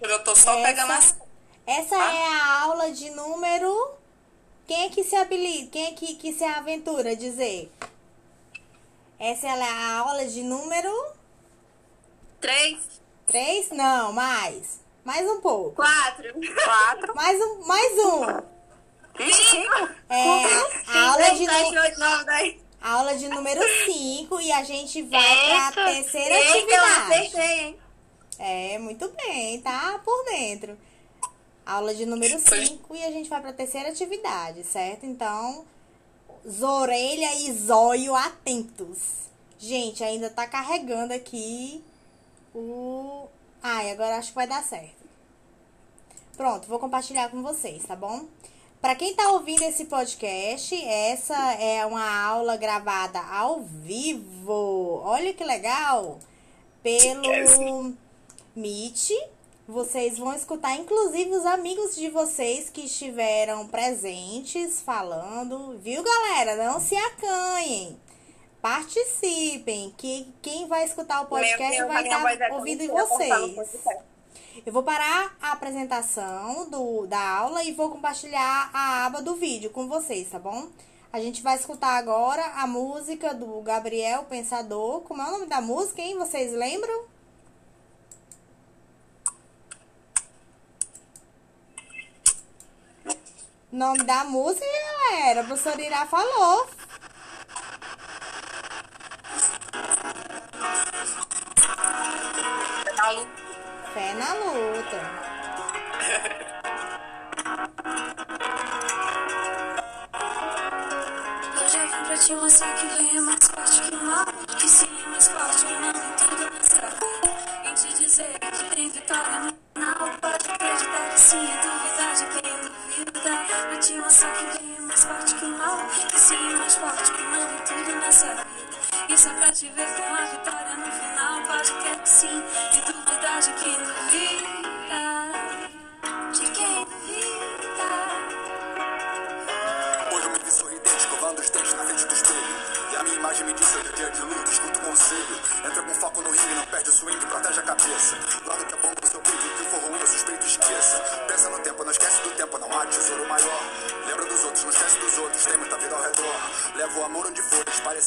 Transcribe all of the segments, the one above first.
eu tô só essa, pegando as. Essa tá? é a aula de número. Quem é que se habilita? Quem é que, que se aventura dizer? Essa é a aula de número. Três. Três? Não, mais. Mais um pouco. Quatro. Quatro. Mais um. Mais um. Cinco. É, a aula de número. Aula de número 5 e a gente vai para a terceira atividade. Eu acertei, hein? É, muito bem, tá por dentro. Aula de número 5 e a gente vai para a terceira atividade, certo? Então, orelha e zóio atentos. Gente, ainda tá carregando aqui o. Ai, agora acho que vai dar certo. Pronto, vou compartilhar com vocês, tá bom? Para quem tá ouvindo esse podcast, essa é uma aula gravada ao vivo. Olha que legal! Pelo Meet. Vocês vão escutar, inclusive, os amigos de vocês que estiveram presentes falando, viu, galera? Não se acanhem. Participem, que quem vai escutar o podcast vai estar tá ouvindo vocês. Eu vou parar a apresentação do, da aula e vou compartilhar a aba do vídeo com vocês, tá bom? A gente vai escutar agora a música do Gabriel Pensador. Como é o nome da música, hein? Vocês lembram? Nome da música, galera. O professor Irá falou. Fé na luta.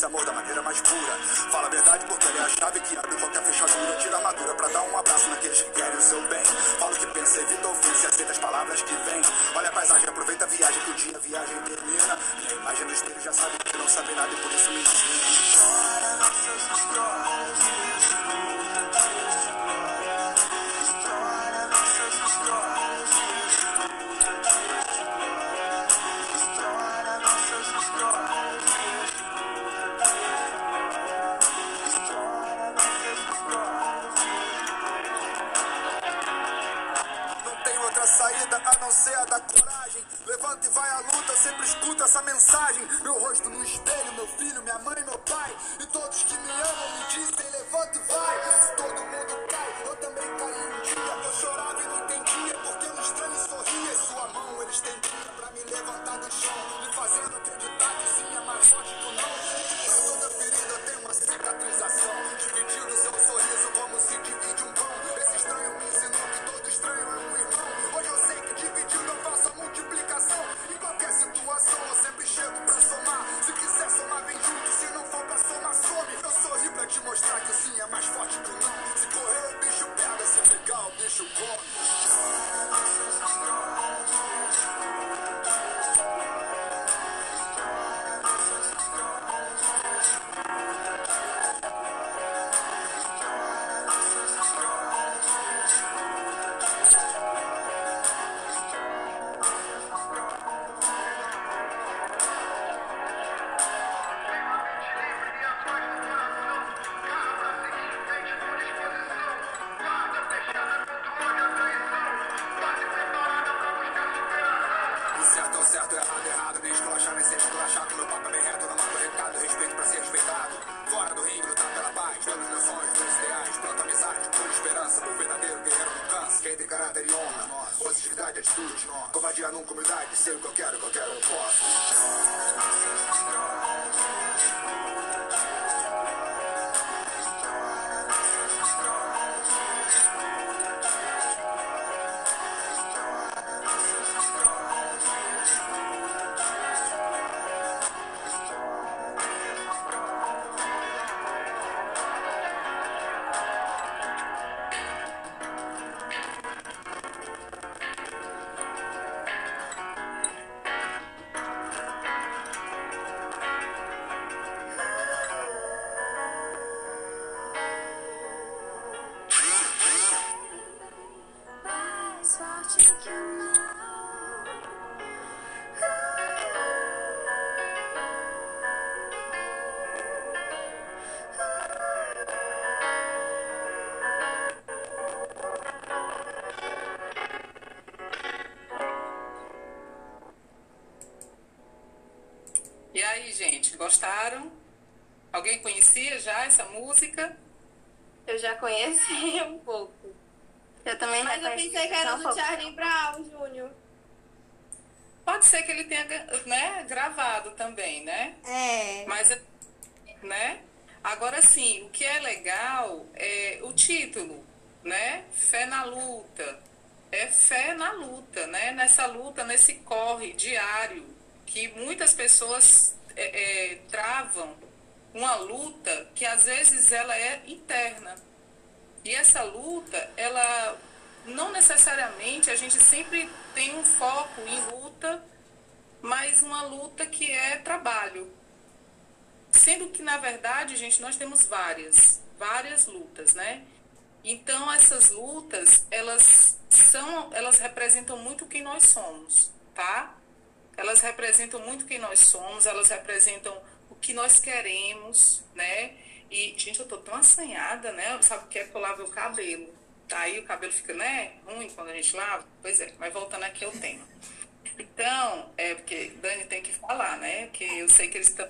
Zamora. de Covardia nunca humildade, sei o que eu quero, o que eu quero, eu posso. Nessa luta, nesse corre diário, que muitas pessoas é, é, travam uma luta que às vezes ela é interna. E essa luta, ela não necessariamente a gente sempre tem um foco em luta, mas uma luta que é trabalho. Sendo que, na verdade, gente, nós temos várias, várias lutas, né? Então, essas lutas, elas são, elas representam muito quem nós somos, tá? Elas representam muito quem nós somos, elas representam o que nós queremos, né? E, gente, eu tô tão assanhada, né? Sabe o que é que eu lavo o cabelo? Aí o cabelo fica, né, ruim quando a gente lava? Pois é, mas voltando aqui ao tema. Então, é porque Dani tem que falar, né? Porque eu sei que eles estão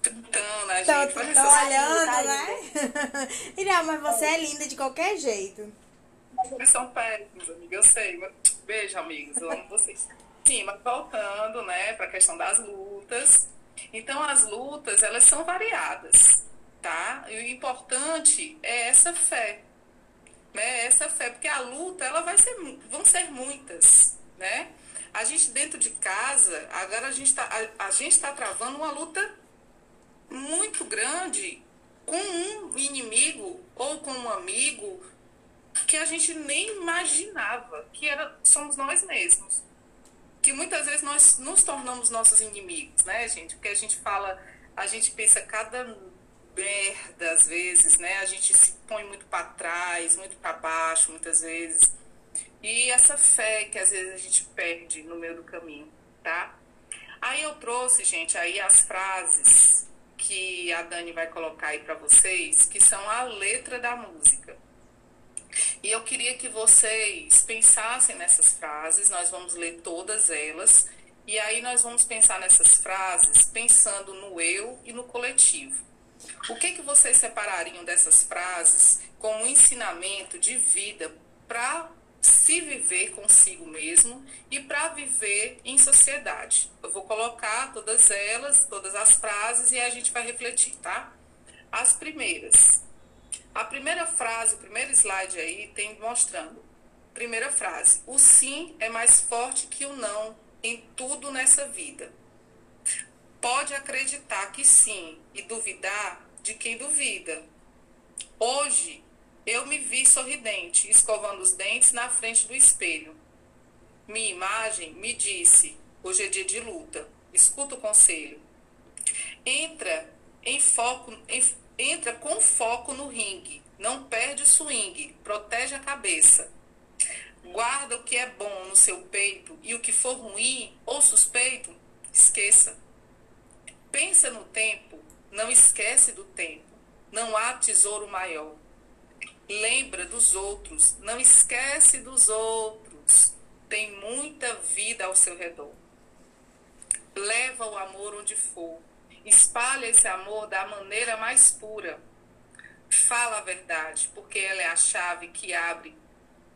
tentando a gente. essas olhando, tá né? Irá, mas você é linda de qualquer jeito. Eles são péssimos, amiga, eu sei. Beijo, amigos, eu amo vocês. Sim, mas voltando, né, para a questão das lutas. Então, as lutas, elas são variadas, tá? E o importante é essa fé, né? Essa fé, porque a luta, ela vai ser, vão ser muitas, né? A gente dentro de casa, agora a gente está a, a gente tá travando uma luta muito grande com um inimigo ou com um amigo que a gente nem imaginava que era somos nós mesmos. Que muitas vezes nós nos tornamos nossos inimigos, né, gente? Porque a gente fala, a gente pensa cada merda às vezes, né? A gente se põe muito para trás, muito para baixo muitas vezes. E essa fé que às vezes a gente perde no meio do caminho, tá? Aí eu trouxe, gente, aí as frases que a Dani vai colocar aí para vocês, que são a letra da música. E eu queria que vocês pensassem nessas frases, nós vamos ler todas elas, e aí nós vamos pensar nessas frases pensando no eu e no coletivo. O que, que vocês separariam dessas frases como ensinamento de vida para se viver consigo mesmo e para viver em sociedade? Eu vou colocar todas elas, todas as frases, e a gente vai refletir, tá? As primeiras. A primeira frase, o primeiro slide aí, tem mostrando. Primeira frase: O sim é mais forte que o não em tudo nessa vida. Pode acreditar que sim e duvidar de quem duvida. Hoje eu me vi sorridente, escovando os dentes na frente do espelho. Minha imagem me disse: hoje é dia de luta. Escuta o conselho. Entra em foco, entra com foco no ringue. Não perde o swing. Protege a cabeça. Guarda o que é bom no seu peito e o que for ruim ou suspeito, esqueça. Pensa no tempo, não esquece do tempo. Não há tesouro maior. Lembra dos outros, não esquece dos outros. Tem muita vida ao seu redor. Leva o amor onde for. Espalha esse amor da maneira mais pura. Fala a verdade, porque ela é a chave que abre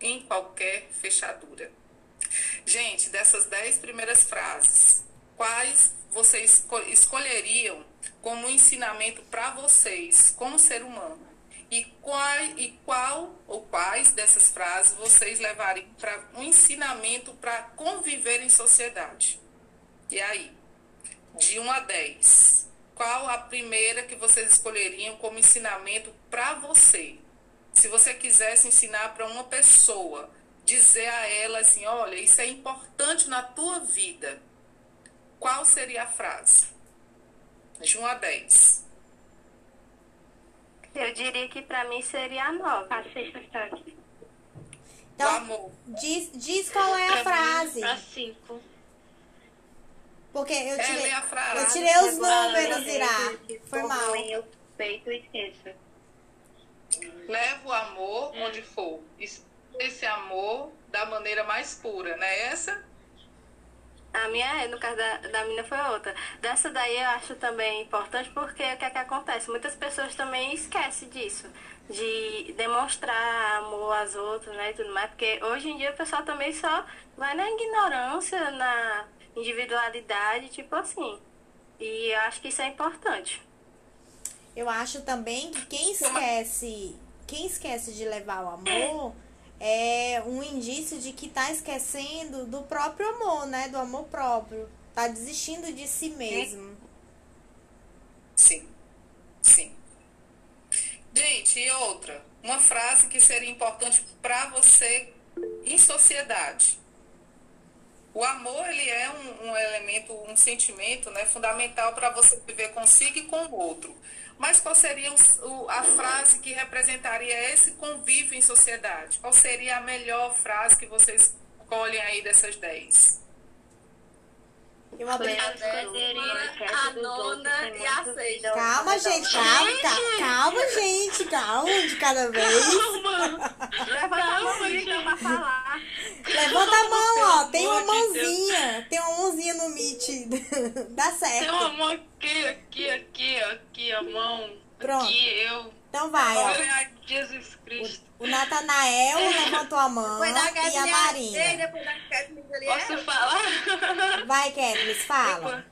em qualquer fechadura. Gente, dessas dez primeiras frases, quais vocês esco- escolheriam como ensinamento para vocês, como ser humano? E qual, e qual ou quais dessas frases vocês levariam para um ensinamento para conviver em sociedade? E aí? De 1 a 10. Qual a primeira que vocês escolheriam como ensinamento para você? Se você quisesse ensinar para uma pessoa, dizer a ela assim: olha, isso é importante na tua vida, qual seria a frase? De 1 a 10. Eu diria que pra mim seria a nove. A sexta está aqui. o Então, amor. diz, diz qual é a frase. A cinco. Porque eu É, tirei, a frase. eu tirei os números, Irá. se Foi mal. Eu peito e esqueça. Leva o amor onde for. Esse amor da maneira mais pura, não é essa? A minha, é, no caso da, da mina, foi outra. Dessa daí eu acho também importante porque o que é que acontece? Muitas pessoas também esquecem disso. De demonstrar amor às outras, né? E tudo mais. Porque hoje em dia o pessoal também só vai na ignorância, na individualidade, tipo assim. E eu acho que isso é importante. Eu acho também que quem esquece, quem esquece de levar o amor é um indício de que tá esquecendo do próprio amor, né? Do amor próprio. Tá desistindo de si mesmo. Sim, sim. Gente, e outra, uma frase que seria importante para você em sociedade. O amor, ele é um, um elemento, um sentimento né, fundamental para você viver consigo e com o outro. Mas qual seria o, a frase que representaria esse convívio em sociedade? Qual seria a melhor frase que vocês escolhem aí dessas dez? Eu abri... A nona e a sexta. Calma, gente, calma, calma, calma, gente, calma, de cada vez. Levanta a mão então pra falar. Levanta a mão, ó. Tem uma mãozinha. Tem uma mãozinha no Meet. Dá Tem certo. uma mão aqui, aqui, aqui, aqui, a mão. Pronto. Aqui, eu. Então vai, ó. Jesus Cristo. O Natanael levantou a mão e a Kathleen, Marina. depois da Kathleen ali Posso falar? Vai, Ketlis, fala.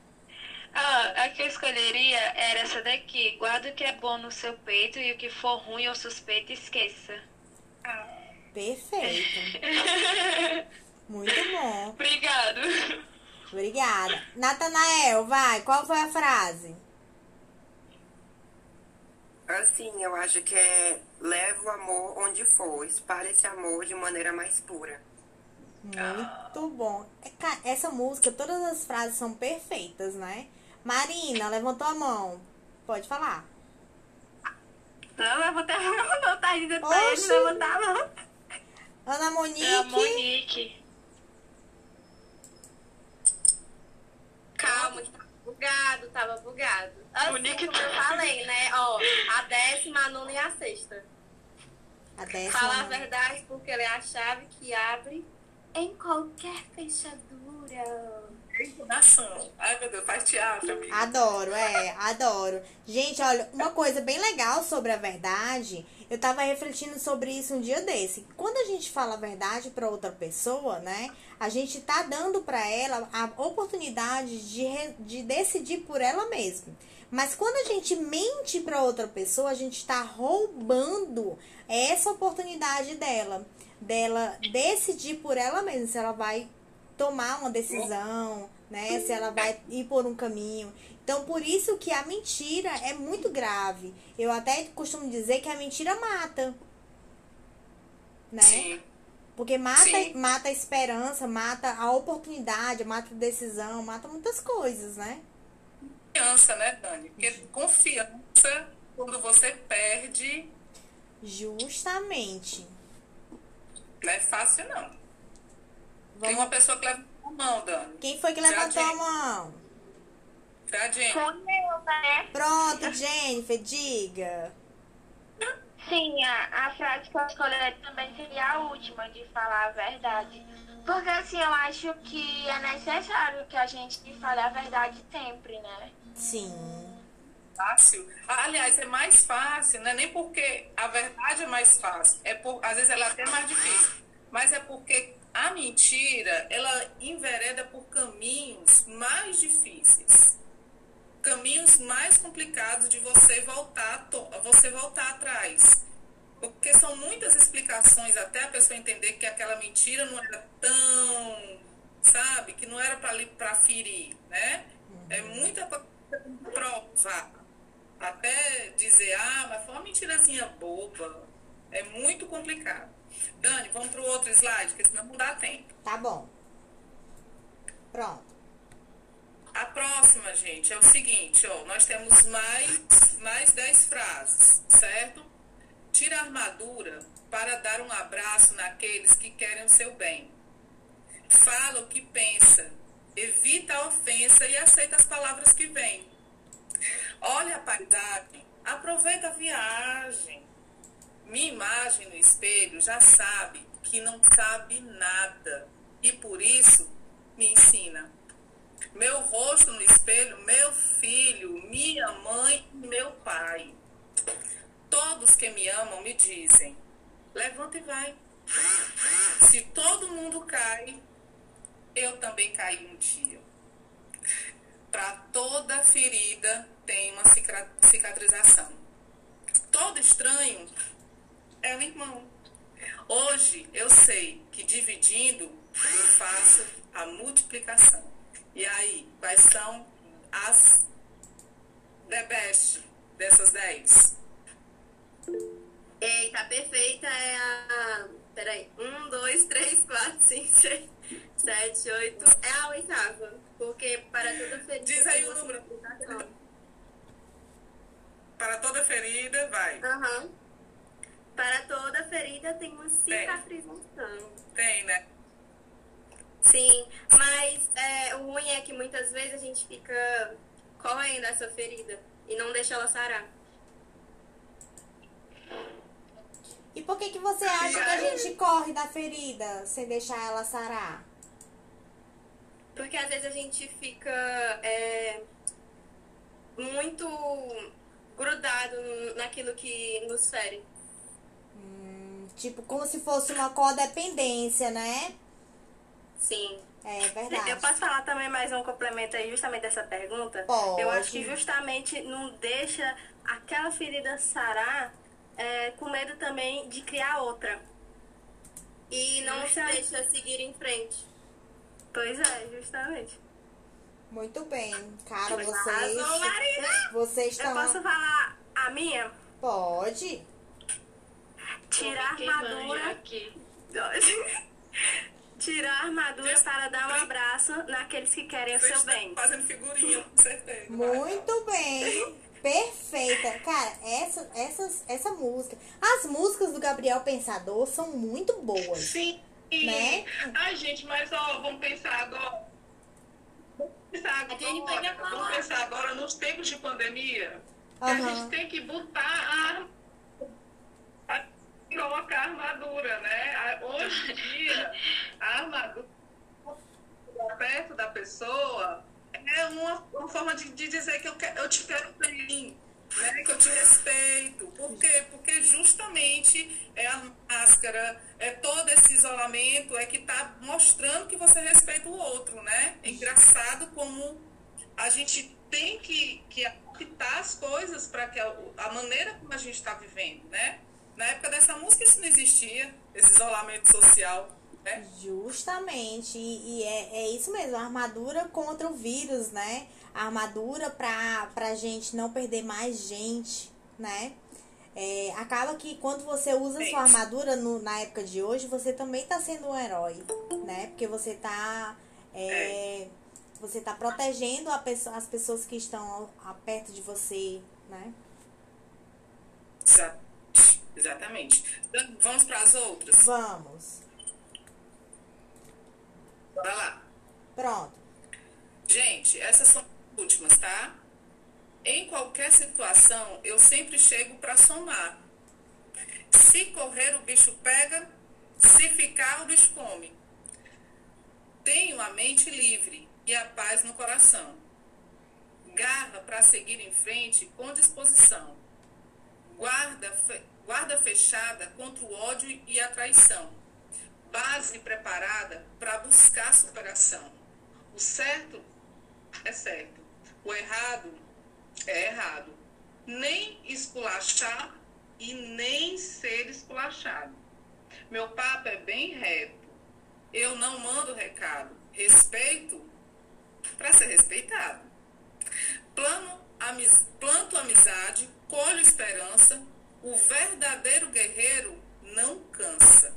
Ah, a que eu escolheria era essa daqui. Guarda o que é bom no seu peito e o que for ruim ou suspeito, esqueça. Perfeito. Muito bom. Obrigado. Obrigada. Natanael, vai. Qual foi a frase? Assim, eu acho que é leva o amor onde for, espalhe esse amor de maneira mais pura. Muito bom. É, Essa música, todas as frases são perfeitas, né? Marina, levantou a mão. Pode falar. Não, levanta a mão, não tá dizendo pra ele levantar a mão. Ana É a Monique. Monique. Calma, que bugado, tava bugado. Assim Bonito. como eu falei, né? Ó, a décima, a nona e a sexta. A décima. Fala a verdade porque ela é a chave que abre em qualquer fechadura. Entonação. Ai, meu Deus, faz teatro, amiga. Adoro, é, adoro. Gente, olha, uma coisa bem legal sobre a verdade, eu tava refletindo sobre isso um dia desse. Quando a gente fala a verdade pra outra pessoa, né, a gente tá dando pra ela a oportunidade de, de decidir por ela mesma. Mas quando a gente mente pra outra pessoa, a gente tá roubando essa oportunidade dela, dela decidir por ela mesma se ela vai tomar uma decisão, né? Se ela vai ir por um caminho. Então, por isso que a mentira é muito grave. Eu até costumo dizer que a mentira mata. Né? Sim. Porque mata, Sim. mata a esperança, mata a oportunidade, mata a decisão, mata muitas coisas, né? Confiança, né, Dani? Porque confiança, quando você perde, Justamente. não é fácil, não. Tem Vamos... uma pessoa que leva a mão, Dani. Quem foi que levantou a tem. mão? Eu, né? Pronto, Jennifer, diga. Sim, a, a frase que eu escolheria também seria a última, de falar a verdade. Porque assim, eu acho que é necessário que a gente fale a verdade sempre, né? Sim. fácil. Aliás, é mais fácil, não é nem porque a verdade é mais fácil, é por, às vezes ela é até mais difícil, mas é porque a mentira, ela envereda por caminhos mais difíceis. Caminhos mais complicados de você voltar, você voltar atrás. Porque são muitas explicações até a pessoa entender que aquela mentira não era tão, sabe, que não era para ferir, né? É muita provar. Até dizer, ah, mas foi uma mentirazinha boba. É muito complicado. Dani, vamos para o outro slide, porque senão não dá tempo. Tá bom. Pronto. A próxima, gente, é o seguinte, ó, nós temos mais, mais 10 frases, certo? Tira a armadura para dar um abraço naqueles que querem o seu bem. Fala o que pensa, evita a ofensa e aceita as palavras que vêm. Olha a paisagem, aproveita a viagem. Minha imagem no espelho já sabe que não sabe nada e por isso me ensina. Meu rosto no espelho, meu filho, minha mãe e meu pai. Todos que me amam me dizem: levanta e vai. Se todo mundo cai, eu também caí um dia. Para toda ferida tem uma cica- cicatrização. Todo estranho é um irmão. Hoje eu sei que dividindo eu faço a multiplicação. E aí, quais são as the best dessas 10? Eita, perfeita é a. Peraí. Um, dois, três, quatro, cinco, seis, sete, oito. É a oitava. Porque para toda ferida. Diz aí tem o número. Para toda ferida, vai. Aham. Para toda ferida tem uma cicatrização. Tem, né? Sim, mas é, o ruim é que muitas vezes a gente fica correndo essa ferida e não deixa ela sarar. E por que, que você acha que a gente corre da ferida sem deixar ela sarar? Porque às vezes a gente fica é, muito grudado naquilo que nos fere. Tipo, como se fosse uma codependência, né? Sim. É verdade. Eu posso falar também mais um complemento aí, justamente dessa pergunta? Pode. Eu acho que justamente não deixa aquela ferida sarar é, com medo também de criar outra. E não se deixa seguir em frente. Pois é, justamente. Muito bem. Cara, Arrasou, vocês. Marina! Vocês Eu estão. posso falar a minha? Pode. Tirar a armadura. aqui. Tirar a armadura para dar um abraço naqueles que querem o seu bem. fazendo figurinha, com certeza. Muito bem. Perfeita. Cara, essa, essas, essa música. As músicas do Gabriel Pensador são muito boas. Sim. Né? Ai, gente, mas ó, vamos pensar agora. Vamos pensar agora. Vamos pensar agora nos tempos de pandemia. que A gente tem que botar a colocar armadura, né? Hoje em dia, a armadura perto da pessoa é uma, uma forma de, de dizer que eu, que- eu te quero bem, né? que eu te respeito. Por quê? Porque justamente é a máscara, é todo esse isolamento é que está mostrando que você respeita o outro, né? É engraçado como a gente tem que, que adaptar as coisas para que a, a maneira como a gente está vivendo, né? Na época dessa música isso não existia, esse isolamento social, né? Justamente. E, e é, é isso mesmo, a armadura contra o vírus, né? A armadura pra, pra gente não perder mais gente, né? É, acaba que quando você usa sua armadura no- na época de hoje, você também tá sendo um herói, né? Porque você tá. é, você tá protegendo a pessoa, as pessoas que estão a perto de você, né? Exa- Exatamente. Então, Vamos para as outras? Vamos. Bora lá. Pronto. Gente, essas são as últimas, tá? Em qualquer situação, eu sempre chego para somar. Se correr, o bicho pega. Se ficar, o bicho come. Tenho a mente livre e a paz no coração. Garra para seguir em frente com disposição. Guarda, guarda fechada contra o ódio e a traição. Base preparada para buscar superação. O certo é certo. O errado é errado. Nem esculachar e nem ser esculachado. Meu papo é bem reto. Eu não mando recado. Respeito para ser respeitado. Plano, amiz, planto amizade, colho esperança. O verdadeiro guerreiro não cansa.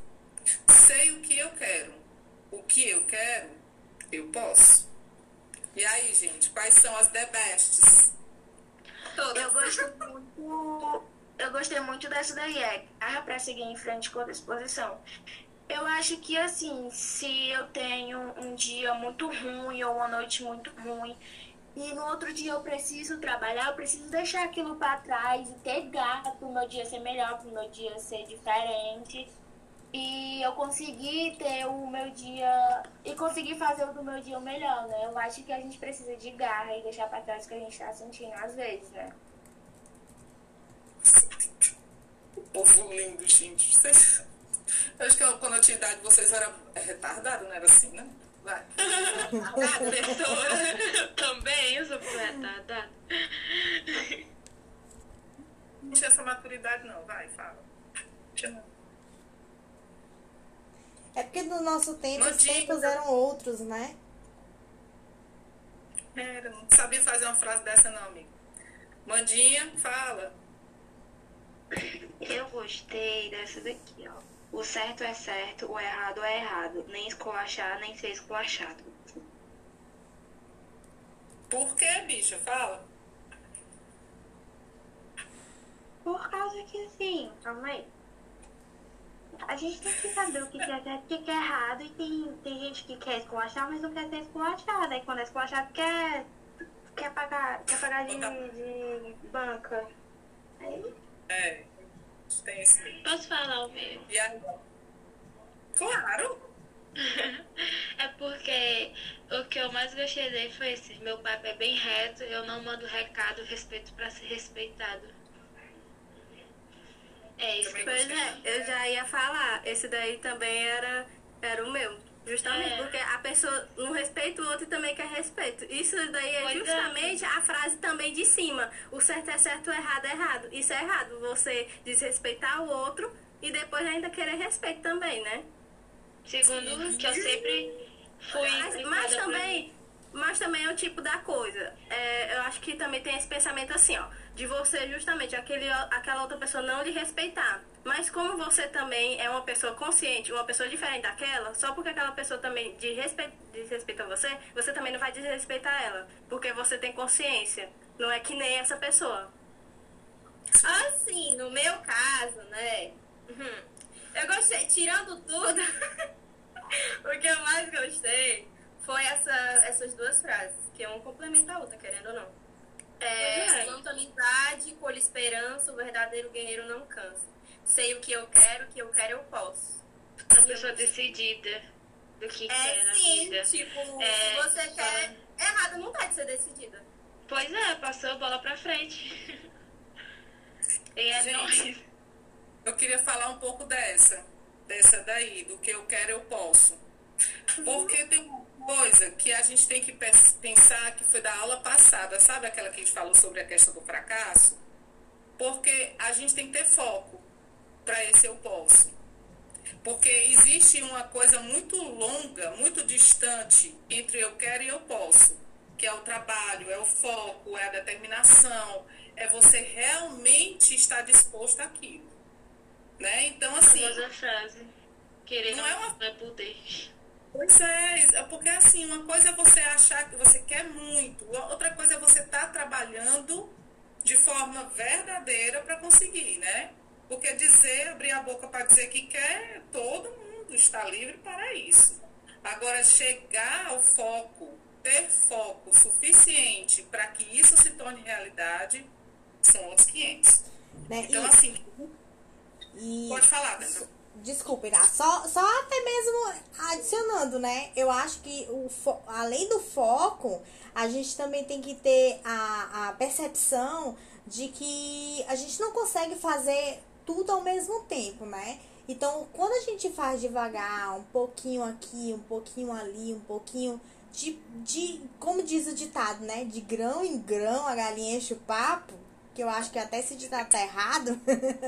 Sei o que eu quero. O que eu quero, eu posso. E aí, gente, quais são as the bests? Eu gosto muito. Eu gostei muito dessa daí, é garra pra seguir em frente com a disposição. Eu acho que assim, se eu tenho um dia muito ruim ou uma noite muito ruim, e no outro dia eu preciso trabalhar, eu preciso deixar aquilo pra trás e ter garra pro meu dia ser melhor, pro meu dia ser diferente. e eu consegui ter o meu dia e conseguir fazer o do meu dia o melhor, né? Eu acho que a gente precisa de garra e deixar pra trás o que a gente tá sentindo às vezes, né? O povo lindo, gente. Vocês... Eu acho que quando eu tinha idade, vocês eram retardados, não era assim, né? Vai. Também, eu sou retardada. Não tinha essa maturidade, não. Vai, fala. Chama. É porque no nosso tempo os tempos eram outros, né? Era, não sabia fazer uma frase dessa, não, amigo. Mandinha, fala. Eu gostei dessa daqui, ó. O certo é certo, o errado é errado. Nem esculachar, nem ser esculachado. Por que, bicha? Fala. Por causa que assim, calma aí. A gente tem que saber o que é certo e o que é errado. E tem, tem gente que quer esculachar, mas não quer ser esculachada. Aí quando é esculachado, quer, quer pagar, quer pagar de, de banca. Aí, É, tem esse. Posso falar o meu? E aí? Claro. É porque o que eu mais gostei dele foi esse. Meu papo é bem reto, eu não mando recado, respeito pra ser respeitado. É isso. Pois é, eu já ia falar. Esse daí também era, era o meu. Justamente É. porque a pessoa não respeita o outro e também quer respeito. Isso daí é Pois é. justamente a frase também de cima. O certo é certo, o errado é errado. Isso é errado. Você desrespeitar o outro e depois ainda querer respeito também, né? Segundo, que eu sempre fui. Mas, mas também, mas também é o tipo da coisa. É, eu acho que também tem esse pensamento assim, ó, de você justamente aquele, aquela outra pessoa não lhe respeitar. Mas como você também é uma pessoa consciente, uma pessoa diferente daquela, só porque aquela pessoa também desrespe- desrespeita você, você também não vai desrespeitar ela, porque você tem consciência. Não é que nem essa pessoa. Assim, no meu caso, né? uhum, Eu gostei, tirando tudo, o que eu mais gostei foi essa, essas duas frases, que um complementa a outra, querendo ou não. É, Pois é. amizade, colhe esperança, o verdadeiro guerreiro não cansa. Sei o que eu quero, o que eu quero eu posso. Uma pessoa decidida do que quer É na sim, vida. tipo, É, se você quer. Errado não tá de ser decidida. Pois é, passou a bola pra frente. E é Gente. nóis. Eu queria falar um pouco dessa. Dessa daí, do que eu quero, eu posso. Porque tem uma coisa que a gente tem que pens- pensar que foi da aula passada, sabe aquela que a gente falou sobre a questão do fracasso? Porque a gente tem que ter foco para esse eu posso. Porque existe uma coisa muito longa, muito distante entre eu quero e eu posso, que é o trabalho, é o foco, é a determinação, é você realmente estar disposto àquilo. Né? Então, assim. Famosa frase. Querer Não não, é uma- não é poder. Pois é, é porque assim, uma coisa é você achar que você quer muito, outra coisa é você estar trabalhando de forma verdadeira para conseguir, né? Porque dizer, abrir a boca para dizer que quer, todo mundo está livre para isso. Agora, chegar ao foco, ter foco suficiente para que isso se torne realidade, são outros 500. Né? Então, E- assim, E, pode falar, Débora. Desculpa, Irá, só, só até mesmo adicionando, né? Eu acho que o fo- além do foco, a gente também tem que ter a, a percepção de que a gente não consegue fazer tudo ao mesmo tempo, né? Então, quando a gente faz devagar, um pouquinho aqui, um pouquinho ali, um pouquinho de, de como diz o ditado, né? De grão em grão a galinha enche o papo, que eu acho que até esse ditado tá errado.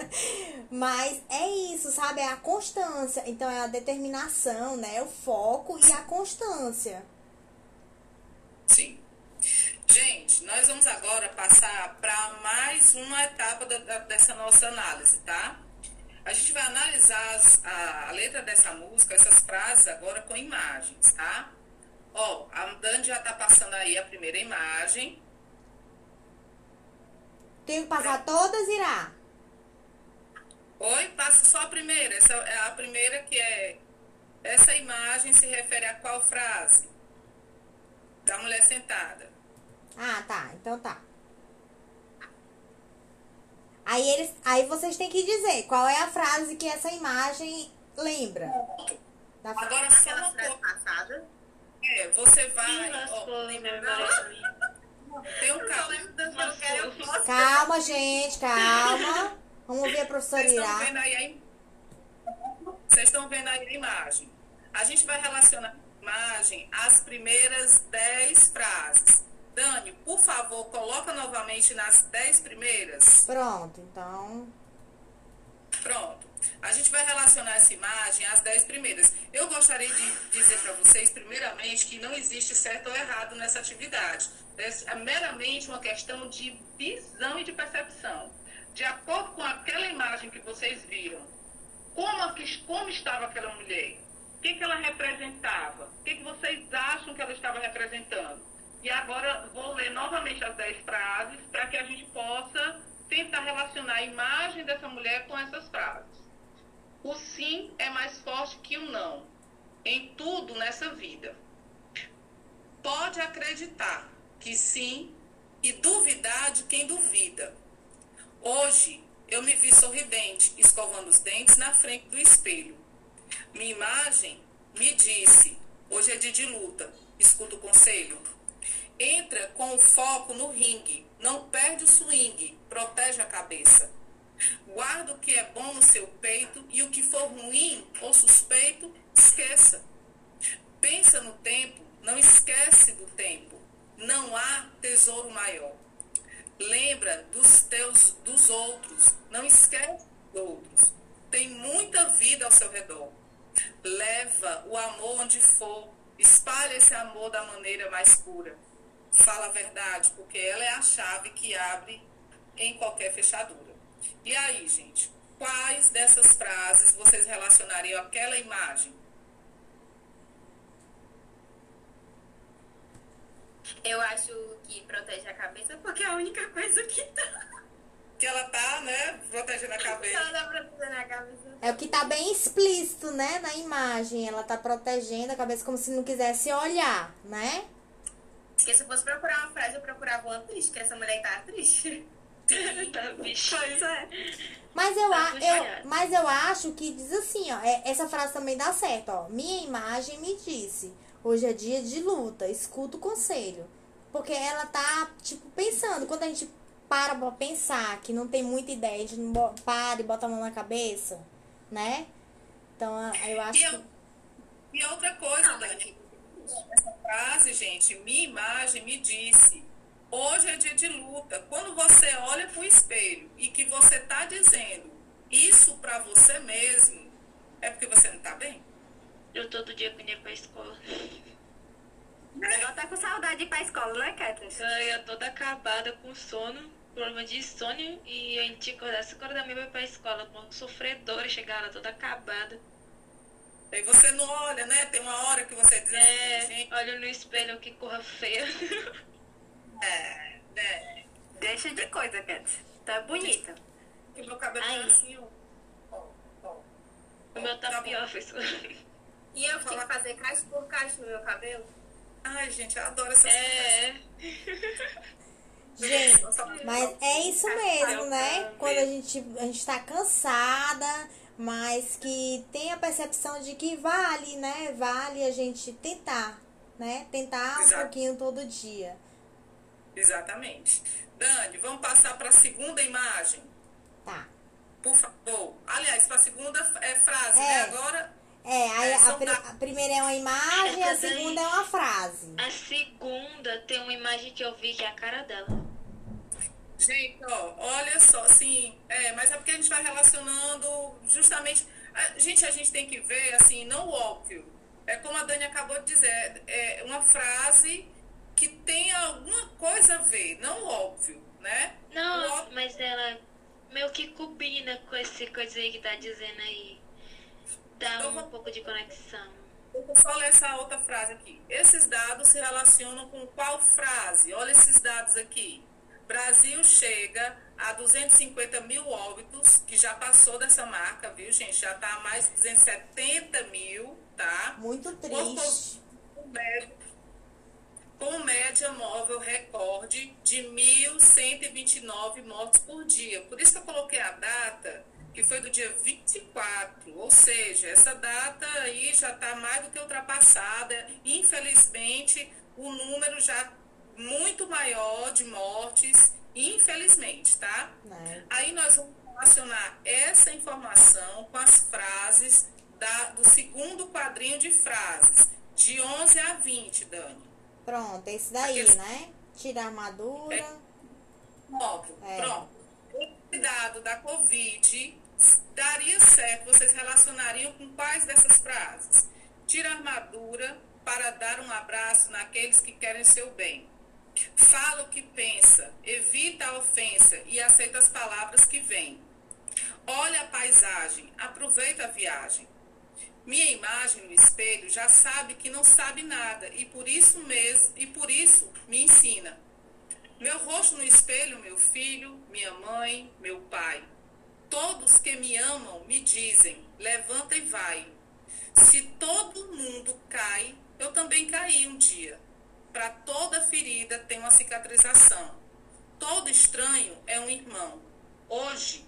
Mas é isso, sabe? É a constância. Então é a determinação, né? O foco e a constância. Sim. Gente, nós vamos agora passar para mais uma etapa da- da- dessa nossa análise, tá? A gente vai analisar as- a, a letra dessa música, essas frases agora com imagens, tá? Ó, a Dani já tá passando aí a primeira imagem. Tenho que passar todas, Irá. Oi, passa só a primeira. Essa é a primeira que é. Essa imagem se refere a qual frase? Da mulher sentada. Ah, tá. Então tá. Aí eles, aí vocês têm que dizer qual é a frase que essa imagem lembra. Da Agora, só uma frase coisa. passada. É, você vai. Ó, memória. tem um posso. Calma, gente, calma. Vamos ouvir a professora Vocês estão Irá. vendo aí a im- Vocês estão vendo aí a imagem. A gente vai relacionar a imagem às primeiras 10 frases. Dani, por favor, coloca novamente nas 10 primeiras. Pronto, então. Pronto. A gente vai relacionar essa imagem às 10 primeiras. Eu gostaria de dizer para vocês, primeiramente, que não existe certo ou errado nessa atividade. É meramente uma questão de visão e de percepção. De acordo com aquela imagem que vocês viram, como, como estava aquela mulher? O que, que ela representava? O que, que vocês acham que ela estava representando? E agora vou ler novamente as 10 frases para que a gente possa tentar relacionar a imagem dessa mulher com essas frases. O sim é mais forte que o não, em tudo nessa vida. Pode acreditar que sim e duvidar de quem duvida. Hoje eu me vi sorridente, escovando os dentes na frente do espelho. Minha imagem me disse: hoje é dia de luta, escuta o conselho. Entra com o foco no ringue, não perde o swing, protege a cabeça. Guarda o que é bom no seu peito e o que for ruim ou suspeito, esqueça. Pensa no tempo, não esquece do tempo. Não há tesouro maior. Lembra dos teus dos outros, não esquece dos outros. Tem muita vida ao seu redor. Leva o amor onde for, espalha esse amor da maneira mais pura. Fala a verdade, porque ela é a chave que abre em qualquer fechadura. E aí, gente, quais dessas frases vocês relacionariam àquela imagem? Eu acho que protege a cabeça porque é a única coisa que tá. Que ela tá, né, protegendo a cabeça. Ela tá protegendo a cabeça. É o que tá bem explícito, né, na imagem. Ela tá protegendo a cabeça como se não quisesse olhar, né? Porque se eu fosse procurar uma frase, eu procurava uma triste, que essa mulher tá triste. Tá. Pois é. Mas eu, Tá eu, mas eu acho que diz assim, ó. é- essa frase também dá certo, ó. Minha imagem me disse. Hoje é dia de luta, escuta o conselho. Porque ela tá, tipo, pensando. Quando a gente para pra pensar que não tem muita ideia, a gente não para e bota a mão na cabeça, né? Então, eu acho E, que. eu- e outra coisa, Dani, essa frase, gente, minha imagem me disse. Hoje é dia de luta. Quando você olha pro espelho e que você tá dizendo isso pra você mesmo, é porque você não tá bem? Eu todo dia que ia pra escola. Ela tá com saudade de ir pra escola, né, Catherine? Eu ia toda acabada com sono, problema de insônia, e a gente acordar 5 horas da manhã pra ir pra escola, com sofredora, chegar lá toda acabada. Aí você não olha, né? Tem uma hora que você diz assim, É, gente, olha no espelho que corra feia. é, né? Deixa de coisa, Catherine. Tá bonita. Que meu cabelo tá Aí. assim, ó. Ó, ó. O meu tá Tá pior, professor. E eu tinha que fazer cacho por cacho no meu cabelo. Ai, gente, eu adoro essas É, Gente, coisas. Mas é isso mesmo, né? Quando a gente, a gente tá cansada, mas que tem a percepção de que vale, né? Vale a gente tentar, né? Tentar um Exato. pouquinho todo dia. Exatamente. Dani, vamos passar para a segunda imagem, Tá. por favor. Aliás, para a segunda é, frase, É. né? Agora, É, É, a, da- a primeira é uma imagem, a Essa daí- segunda é uma frase. a segunda tem uma imagem que eu vi que é a cara dela. Gente, ó, olha só, assim, é, mas é porque a gente vai relacionando justamente. a- gente, a gente tem que ver, assim, não o óbvio. É como a Dani acabou de dizer, é uma frase que tem alguma coisa a ver, não o óbvio, né? Não, óbvio- mas ela meio que combina com esse coisa aí que tá dizendo aí. Dá um vamos- pouco de conexão. Eu só ler essa outra frase aqui. Esses dados se relacionam com qual frase? Olha esses dados aqui. Brasil chega a 250 mil óbitos, que já passou dessa marca, viu, gente? Já tá a mais de 270 mil, tá? Muito triste. Com média, com média móvel recorde de 1.129 mortes por dia. Por isso que eu coloquei a data, que que foi do dia 24, ou seja, essa data aí já está mais do que ultrapassada. Infelizmente, o número já muito maior de mortes, infelizmente, tá? Né? Aí nós vamos relacionar essa informação com as frases da, do segundo quadrinho de frases, de 11 a 20, Dani. Pronto, esse daí, Aqueles- né? Tira a armadura. É. Óbvio, É. pronto. Esse dado da Covid daria certo, vocês relacionariam com quais dessas frases? Tira a armadura para dar um abraço naqueles que querem seu bem. Fala o que pensa, evita a ofensa e aceita as palavras que vêm. Olha a paisagem, aproveita a viagem. Minha imagem no espelho já sabe que não sabe nada e por isso mesmo e por isso me ensina. Meu rosto no espelho, meu filho, minha mãe, meu pai. Todos que me amam me dizem: levanta e vai. Se todo mundo cai, eu também caí um dia. Para toda ferida tem uma cicatrização. Todo estranho é um irmão. Hoje,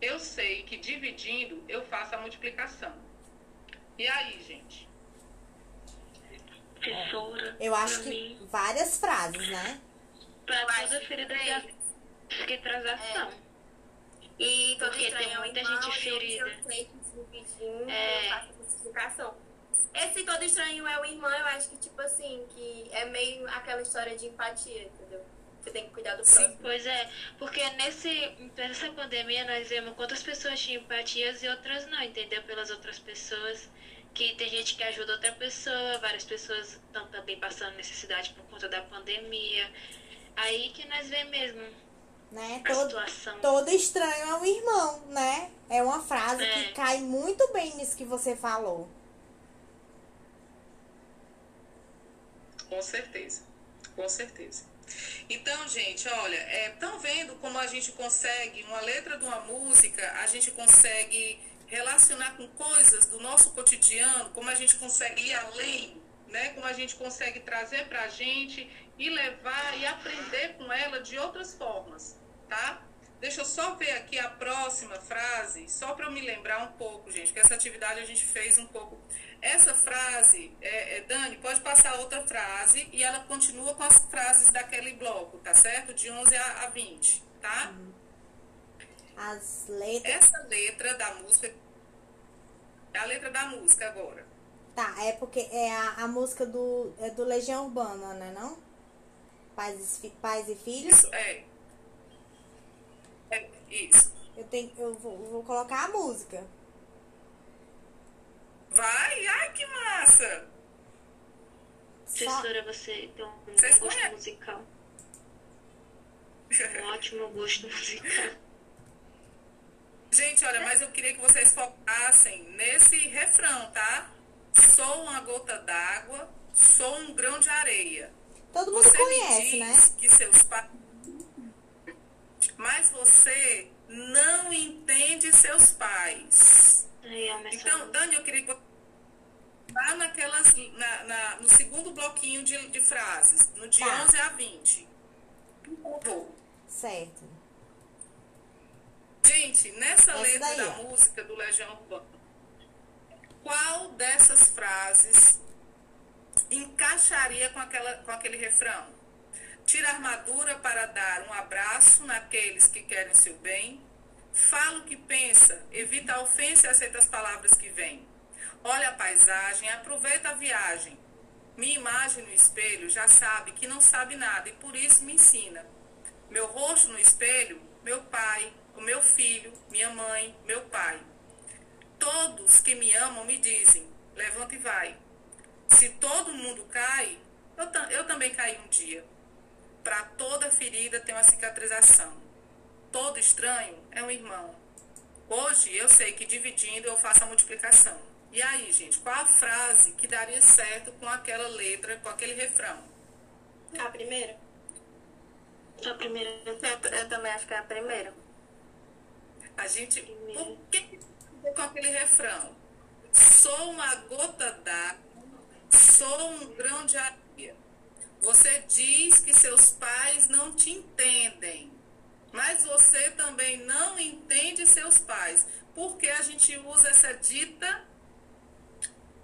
eu sei que dividindo eu faço a multiplicação. E aí, gente? Professora, Eu acho que mim, várias frases, né? pra Eu toda ferida tem a cicatrização. E todo Porque tem é um muita irmão, gente e eu ferida. sei que dividindo, É. eu faço essa explicação. Esse todo estranho é o irmão, eu acho que, tipo assim, que é meio aquela história de empatia, entendeu? Você tem que cuidar do próximo. Pois é, porque nesse, nessa pandemia nós vemos quantas pessoas tinham empatias e outras não, entendeu? Pelas outras pessoas. Que tem gente que ajuda outra pessoa, várias pessoas estão também passando necessidade por conta da pandemia. Aí que nós vemos mesmo né? a Todo, situação. todo estranho é um irmão, né? É uma frase É. que cai muito bem nisso que você falou. Com certeza, com certeza. Então, gente, olha, estão vendo como a gente consegue, uma letra de uma música, a gente consegue relacionar com coisas do nosso cotidiano, como a gente consegue ir além, né? Como a gente consegue trazer pra gente e levar e aprender com ela de outras formas, tá? Deixa eu só ver aqui a próxima frase, só para eu me lembrar um pouco, gente, que essa atividade a gente fez um pouco. Essa frase, é, é, Dani, pode passar outra frase e ela continua com as frases daquele bloco, tá certo? De 11 a, a 20, tá? As letras. Essa letra da música. É a letra da música agora. Tá, é porque é a, a música do, é do Legião Urbana, né? Não? Pais, fi- pais e filhos. Isso, é. É, isso. Eu, tenho, eu vou, vou colocar a música. Vai, ai que massa! Só, Professora, você tem um Vocês gosto conhecem? musical. Um ótimo gosto musical. Gente, olha, mas eu queria que vocês focassem nesse refrão, tá? Sou uma gota d'água, sou um grão de areia. todo mundo Você conhece, me né? diz que seus pais. Mas você não entende seus pais. Então. Dani, eu queria que você lá naquelas, na, na- no segundo bloquinho de, de frases, no de Tá. 11 a 20. Por favor. Certo. Gente, nessa Essa letra daí, da ó. música do Legião Urbana, qual dessas frases encaixaria com, aquela, com aquele refrão? Tira a armadura para dar um abraço naqueles que querem seu bem. Fala o que pensa, evita a ofensa e aceita as palavras que vêm. Olha a paisagem, aproveita a viagem. Minha imagem no espelho já sabe que não sabe nada e por isso me ensina. Meu rosto no espelho, meu pai, o meu filho, minha mãe, meu pai. Todos que me amam me dizem: levanta e vai. Se todo mundo cai, eu, eu também caí um dia. Para toda ferida tem uma cicatrização. Todo estranho é um irmão. Hoje eu sei que dividindo eu faço a multiplicação. E aí, gente, qual a frase que daria certo com aquela letra, com aquele refrão? A primeira? A primeira. Eu, eu também acho que é a primeira. A gente. Por que que com aquele refrão? Sou uma gota d'água, sou um grão de areia. Você diz que seus pais não te entendem. Mas você também não entende seus pais. Porque a gente usa essa dita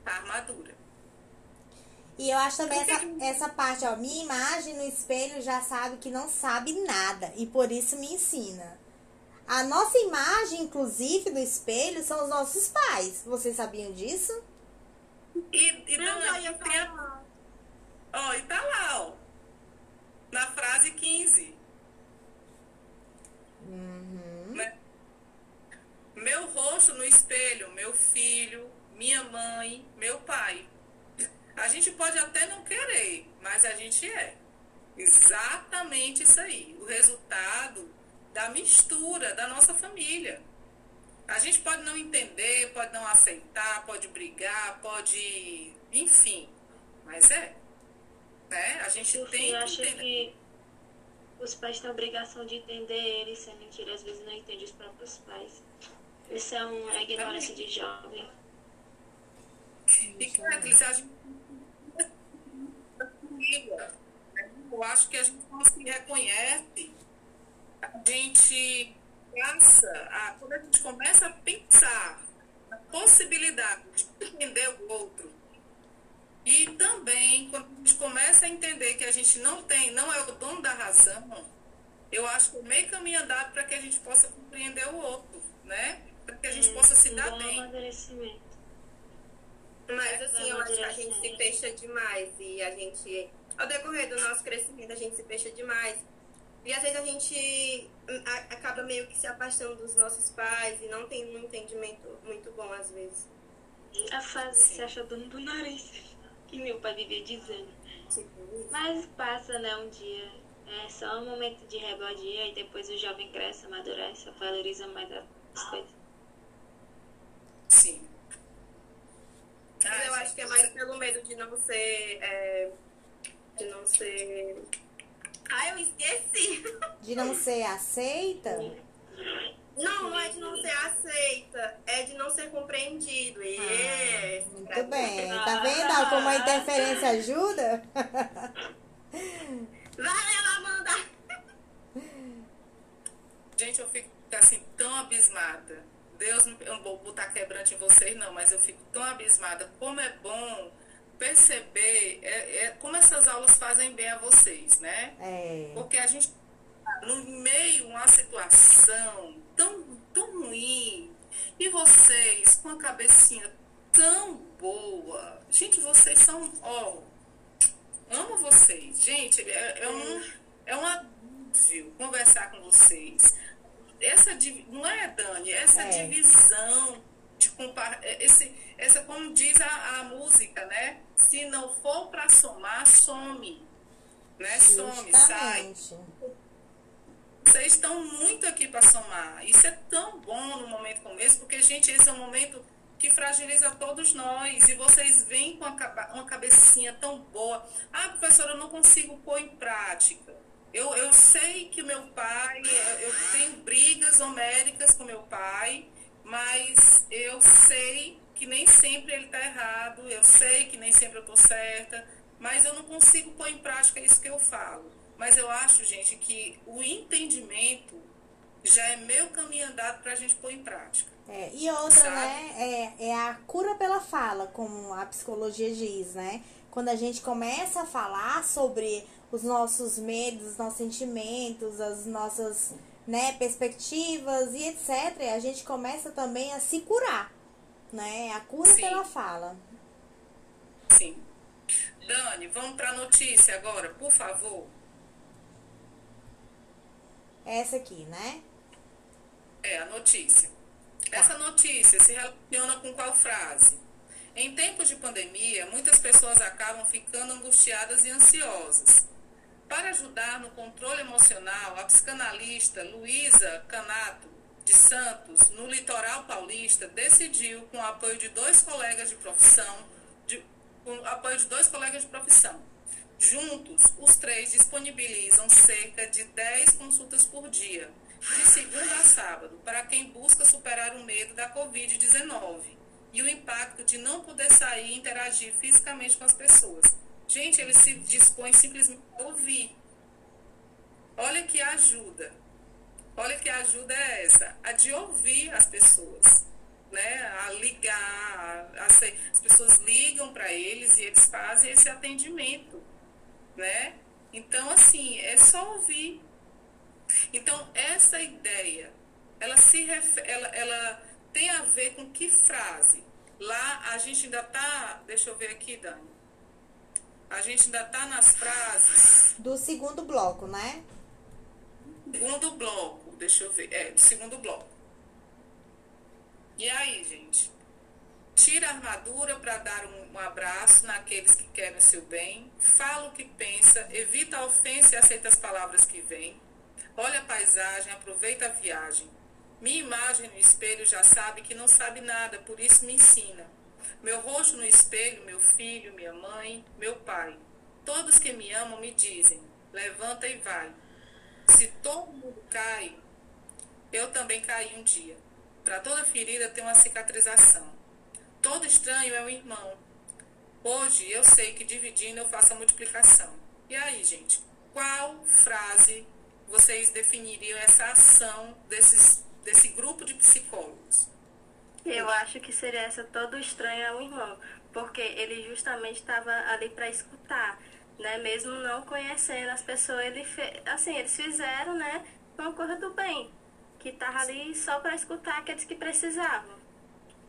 armadura. E eu acho também essa, essa parte, ó, minha imagem no espelho já sabe que não sabe nada e por isso me ensina. A nossa imagem, inclusive, do espelho são os nossos pais. Vocês sabiam disso? E, e, não, não, tem a, ó, e tá lá, ó. Na frase 15. Uhum. Né? Meu rosto no espelho, meu filho, minha mãe, meu pai. A gente pode até não querer, mas a gente é. Exatamente isso aí. O resultado da mistura da nossa família. A gente pode não entender, pode não aceitar, pode brigar, pode. Enfim. Mas é. Né? A gente Eu tem que acho entender. que os pais têm a obrigação de entender eles, sendo que eles às vezes não entendem os próprios pais. Isso é uma ignorância de jovem. E, Kathleen, a gente família. Eu acho que a gente não se reconhece, a gente passa, a, quando a gente começa a pensar na possibilidade de entender o outro, e também quando a gente começa a entender que a gente não tem, não é o dono da razão, eu acho que o meio caminho andado para que a gente possa compreender o outro, né? Para que a gente possa se um dar bem. amadurecimento. Mas assim, eu acho que a gente se fecha demais e a gente, ao decorrer do nosso crescimento, a gente se fecha demais. E às vezes a gente hum, acaba meio que se afastando dos nossos pais e não tem um entendimento muito bom às vezes. A fase se acha dono do nariz, que meu pai vivia dizendo. Tipo. Mas passa, né, um dia. É só um momento de rebeldia e depois o jovem cresce, amadurece, valoriza mais as coisas. Sim. Mas eu gente, acho que é mais pelo medo de não ser. é, de não ser. Ai, eu esqueci! De não ser aceita? Não, não é de não ser aceita, é de não ser compreendido. Yes. Muito bem. Tá vendo ó, como a interferência ajuda? Valeu, Amanda! Gente, eu fico assim tão abismada. Deus, eu não vou botar quebrante em vocês, não, mas eu fico tão abismada. Como é bom perceber é, é, como essas aulas fazem bem a vocês, né? É. Porque a gente tá no meio uma situação tão, tão ruim e vocês com a cabecinha tão boa. Gente, vocês são, ó, amo vocês. Gente, é, é um é um alívio conversar com vocês. Essa não é, Dani, essa É. divisão de compar esse essa como diz a, a música, né? Se não for para somar, some. Né? Some, sai. Justamente. Vocês estão muito aqui para somar. Isso é tão bom no momento como esse, porque, gente, esse é um momento que fragiliza todos nós. E vocês vêm com uma cabecinha tão boa. Ah, professora, eu não consigo pôr em prática. Eu, eu sei que o meu pai, eu eu tenho brigas homéricas com meu pai, mas eu sei que nem sempre ele está errado, eu sei que nem sempre eu estou certa, mas eu não consigo pôr em prática isso que eu falo. Mas eu acho, gente, que o entendimento já é meio caminho andado para a gente pôr em prática. É, e outra, Sabe? né, é, é a cura pela fala, como a psicologia diz, né? Quando a gente começa a falar sobre os nossos medos, os nossos sentimentos, as nossas né, perspectivas e etc., a gente começa também a se curar, né? A cura Sim. pela fala. Sim. Dani, vamos para a notícia agora, por favor. Essa aqui, né? É, a notícia. Essa notícia se relaciona com qual frase? Em tempos de pandemia, muitas pessoas acabam ficando angustiadas e ansiosas. Para ajudar no controle emocional, a psicanalista Luísa Canato de Santos, no litoral paulista, decidiu, com o apoio de dois colegas de profissão, de- com o apoio de dois colegas de profissão, Juntos, os três disponibilizam cerca de 10 consultas por dia, de segunda a sábado, para quem busca superar o medo da Covid-19 e o impacto de não poder sair e interagir fisicamente com as pessoas. Gente, eles se dispõem simplesmente a ouvir. Olha que ajuda. Olha que ajuda é essa, a de ouvir as pessoas, né? A ligar, a ser, as pessoas ligam para eles e eles fazem esse atendimento, né? Então, assim, é só ouvir. Então, essa ideia, ela se ela, ela tem a ver com que frase? Lá a gente ainda tá, deixa eu ver aqui, Dani. A gente ainda tá nas frases do segundo bloco, né? Segundo bloco, deixa eu ver. É, do segundo bloco. E aí, gente? Tira a armadura para dar um, um, abraço naqueles que querem o seu bem. Fala o que pensa, evita a ofensa e aceita as palavras que vêm. Olha a paisagem, aproveita a viagem. Minha imagem no espelho já sabe que não sabe nada, por isso me ensina. Meu rosto no espelho, meu filho, minha mãe, meu pai. Todos que me amam me dizem: levanta e vai. Se todo mundo cai, eu também caí um dia. Para toda ferida tem uma cicatrização. Todo estranho é um irmão. Hoje eu sei que dividindo eu faço a multiplicação. E aí, gente, qual frase vocês definiriam essa ação desses desse grupo de psicólogos? Eu acho que seria essa todo estranho é um irmão, porque ele justamente estava ali para escutar, né? Mesmo não conhecendo as pessoas, ele fe... assim, eles fizeram, né, uma coisa do bem, que estava ali só para escutar aqueles que precisavam.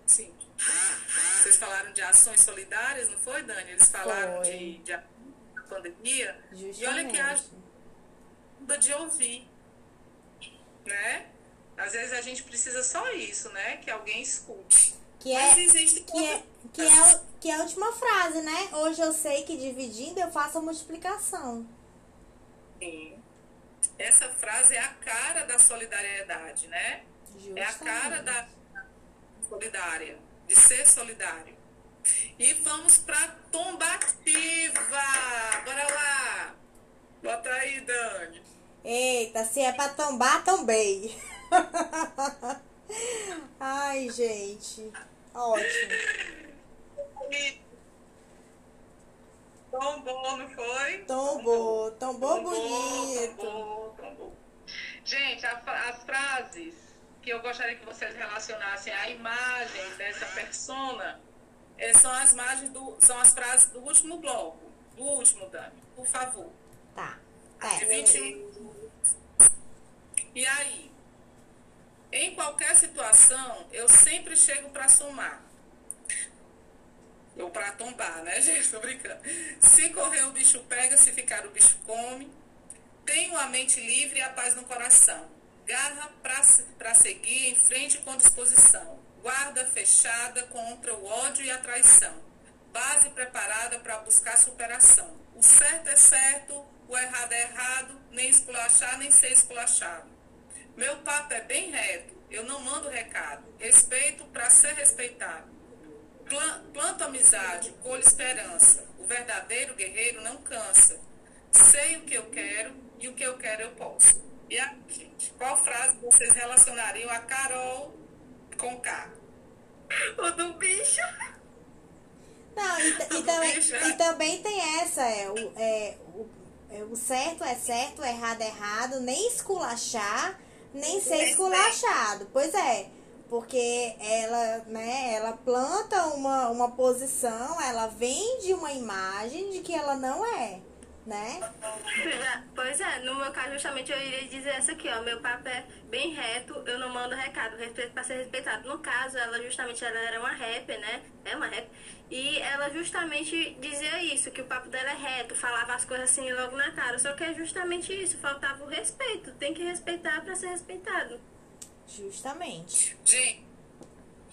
Sim. Vocês falaram de ações solidárias, não foi, Dani? Eles falaram foi. de, de pandemia. Justamente. E olha que ajuda de ouvir, né? Às vezes a gente precisa só isso, né? Que alguém escute. Que é, Mas existe que é, que, é, que é a última frase, né? Hoje eu sei que dividindo eu faço a multiplicação. Sim. Essa frase é a cara da solidariedade, né? Justamente. É a cara da solidária, de ser solidário. E vamos para tombativa. Bora lá. Bota aí, Dani. Eita, se é para tombar, tombei. Ai, gente. Ótimo. Tombou, não foi? Tombou, tombou, bonito. Tombou, tombou. Gente, a, as frases que eu gostaria que vocês relacionassem à imagem dessa persona é, são as imagens do, são as frases do último bloco. Do último, Dani, por favor. Tá. É, de 21. E aí? Em qualquer situação, eu sempre chego para somar. Ou para tombar, né, gente? Tô brincando. Se correr, o bicho pega, se ficar, o bicho come. Tenho a mente livre e a paz no coração. Garra para seguir em frente com disposição. Guarda fechada contra o ódio e a traição. Base preparada para buscar superação. O certo é certo, o errado é errado, nem esculachar, nem ser esculachado. Meu papo é bem reto, eu não mando recado. Respeito para ser respeitado. Planto amizade, colho esperança. O verdadeiro guerreiro não cansa. Sei o que eu quero e o que eu quero eu posso. E a gente, qual frase vocês relacionariam a Carol com K? O do bicho. Não, e, e, também, bicho, e também tem essa, é, o, é, o, é, o certo é certo, o errado é errado, nem esculachar nem ser esculachado. Pois é, porque ela, né, ela planta uma, uma posição, ela vende uma imagem de que ela não é, né? Pois é, no meu caso justamente eu iria dizer essa aqui, ó, meu papo é bem reto, eu não mando recado, respeito para ser respeitado. No caso, ela justamente ela era uma rapper, né? É uma rapper. E ela justamente dizia isso, que o papo dela é reto, falava as coisas assim logo na cara. Só que é justamente isso, faltava o respeito. Tem que respeitar para ser respeitado. Justamente. Gente,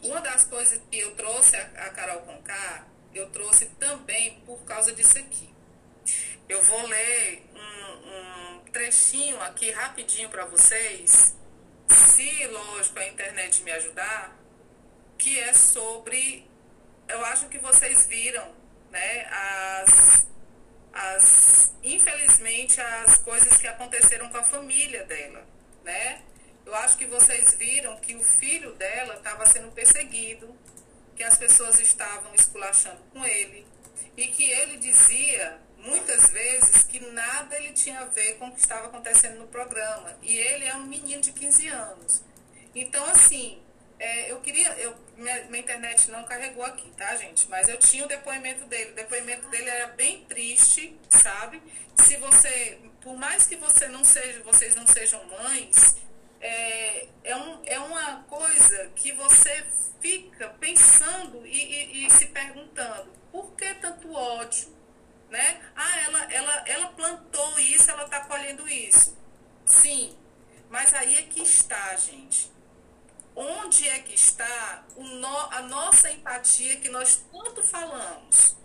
uma das coisas que eu trouxe a, a Carol Conká, eu trouxe também por causa disso aqui. Eu vou ler um, um trechinho aqui rapidinho para vocês, se, lógico, a internet me ajudar, que é sobre eu acho que vocês viram, né, as, as, infelizmente, as coisas que aconteceram com a família dela, né? Eu acho que vocês viram que o filho dela estava sendo perseguido, que as pessoas estavam esculachando com ele, e que ele dizia muitas vezes que nada ele tinha a ver com o que estava acontecendo no programa. E ele é um menino de 15 anos. Então, assim, é, eu queria. Eu, minha, minha, internet não carregou aqui, tá, gente? Mas eu tinha o depoimento dele. O depoimento dele era bem triste, sabe? Se você. Por mais que você não seja, vocês não sejam mães, é, é, um, é uma coisa que você fica pensando e, e, e se perguntando por que tanto ódio? Né? Ah, ela, ela, ela plantou isso, ela está colhendo isso. Sim, mas aí é que está, gente onde é que está no, a nossa empatia que nós tanto falamos?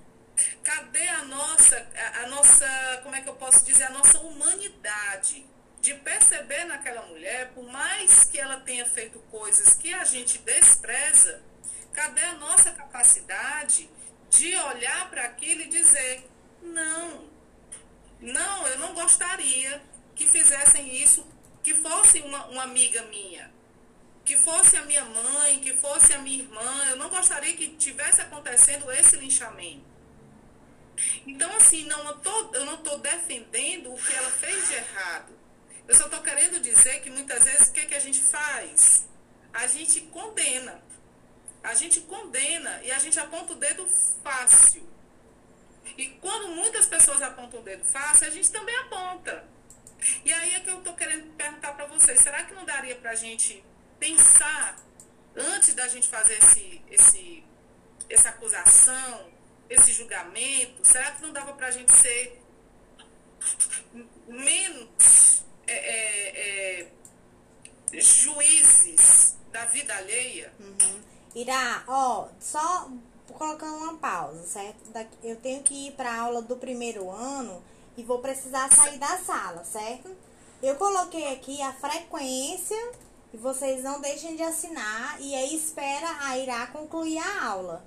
Cadê a nossa, a, a, nossa, como é que eu posso dizer, a nossa humanidade? De perceber naquela mulher, por mais que ela tenha feito coisas que a gente despreza, cadê a nossa capacidade de olhar para aquilo e dizer: não, não, eu não gostaria que fizessem isso, que fosse uma, uma amiga minha que fosse a minha mãe, que fosse a minha irmã, eu não gostaria que tivesse acontecendo esse linchamento. Então, assim, não, eu, tô, eu não estou defendendo o que ela fez de errado. Eu só estou querendo dizer que muitas vezes o que, que a gente faz? A gente condena. A gente condena e a gente aponta o dedo fácil. E quando muitas pessoas apontam o dedo fácil, a gente também aponta. E aí é que eu estou querendo perguntar para vocês: será que não daria para a gente pensar antes da gente fazer esse, esse, essa acusação, esse julgamento, será que não dava para a gente ser menos é, é, é, juízes da vida alheia? Uhum. Irá, ó, só colocando uma pausa, certo? Eu tenho que ir para a aula do primeiro ano e vou precisar sair da sala, certo? Eu coloquei aqui a frequência e vocês não deixem de assinar e aí espera a Irá concluir a aula.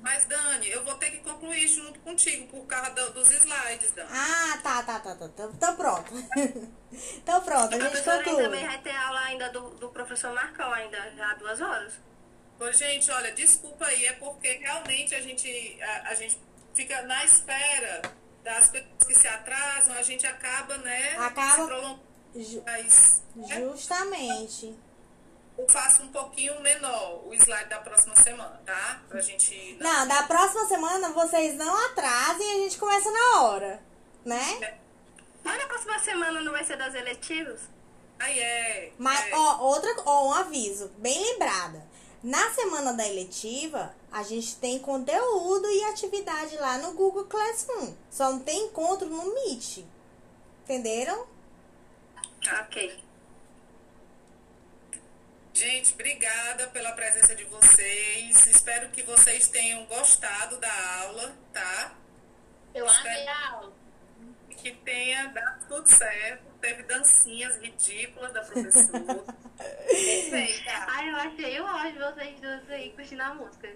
Mas, Dani, eu vou ter que concluir junto contigo por causa do, dos slides, Dani. Ah, tá, tá, tá, tá. Então, então pronto. então pronto, a gente conclui. também vai ter aula ainda do, do professor Marcão, ainda já duas horas. Pois, gente, olha, desculpa aí, é porque realmente a gente, a, a gente fica na espera das pessoas que se atrasam, a gente acaba, né, acaba... se prolongando mas, Justamente. Eu faço um pouquinho menor o slide da próxima semana, tá? Pra gente. Não, não da próxima semana vocês não atrasem e a gente começa na hora, né? É. Mas na próxima semana não vai ser das eletivas? Aí é. Mas, é. ó, outra, ó, um aviso, bem lembrada. Na semana da eletiva, a gente tem conteúdo e atividade lá no Google Classroom. Só não tem encontro no Meet. Entenderam? Ok. Gente, obrigada pela presença de vocês. Espero que vocês tenham gostado da aula, tá? Eu amei a aula. Que tenha dado tudo certo. Teve dancinhas ridículas da professora. Perfeita. Ai, eu achei ótimo vocês duas aí curtindo a música.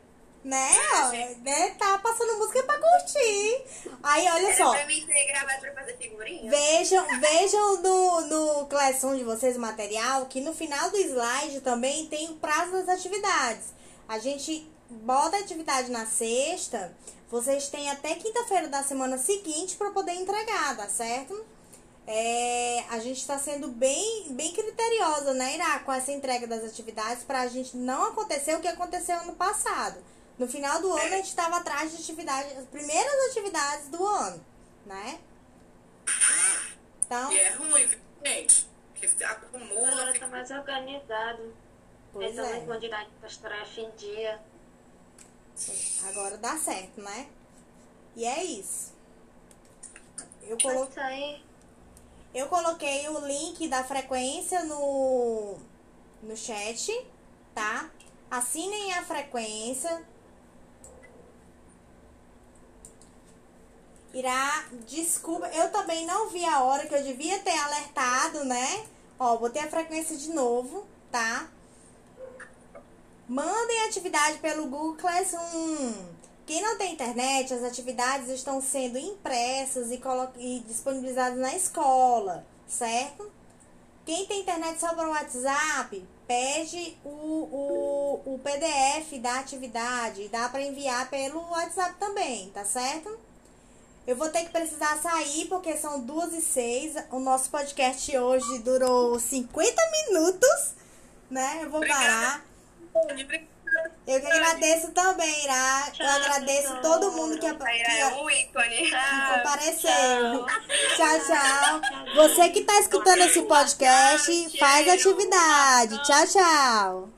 Né? Ó, né? Tá passando música pra curtir. Aí, olha Era só. pra mim ter gravado pra fazer figurinha. Vejam, vejam no, no Classroom de vocês o material que no final do slide também tem o prazo das atividades. A gente bota a atividade na sexta, vocês têm até quinta-feira da semana seguinte para poder entregar, tá certo? É, a gente está sendo bem, bem criteriosa, né, Ira, com essa entrega das atividades para a gente não acontecer o que aconteceu ano passado. No final do ano a gente estava atrás de atividades, as primeiras atividades do ano, né? Então, E é ruim, viu, gente. Que acumula. Agora fica- tá mais organizado. pois em é. quantidade das tarefas em dia. Agora dá certo, né? E é isso. Eu, colo... Eu coloquei o link da frequência no, no chat, tá? Assinem a frequência. Irá, desculpa, eu também não vi a hora que eu devia ter alertado, né? Ó, botei a frequência de novo, tá? Mandem atividade pelo Google Classroom. Quem não tem internet, as atividades estão sendo impressas e, e disponibilizadas na escola, certo? Quem tem internet só para o WhatsApp, pede o, o, o PDF da atividade. Dá para enviar pelo WhatsApp também, tá certo? Eu vou ter que precisar sair, porque são duas e seis. O nosso podcast hoje durou 50 minutos, né? Eu vou parar. Eu que agradeço também, Ira. Eu agradeço todo mundo que, que, É compareceu. Tchau, tchau. Você que tá escutando esse podcast, faz atividade. Tchau, tchau.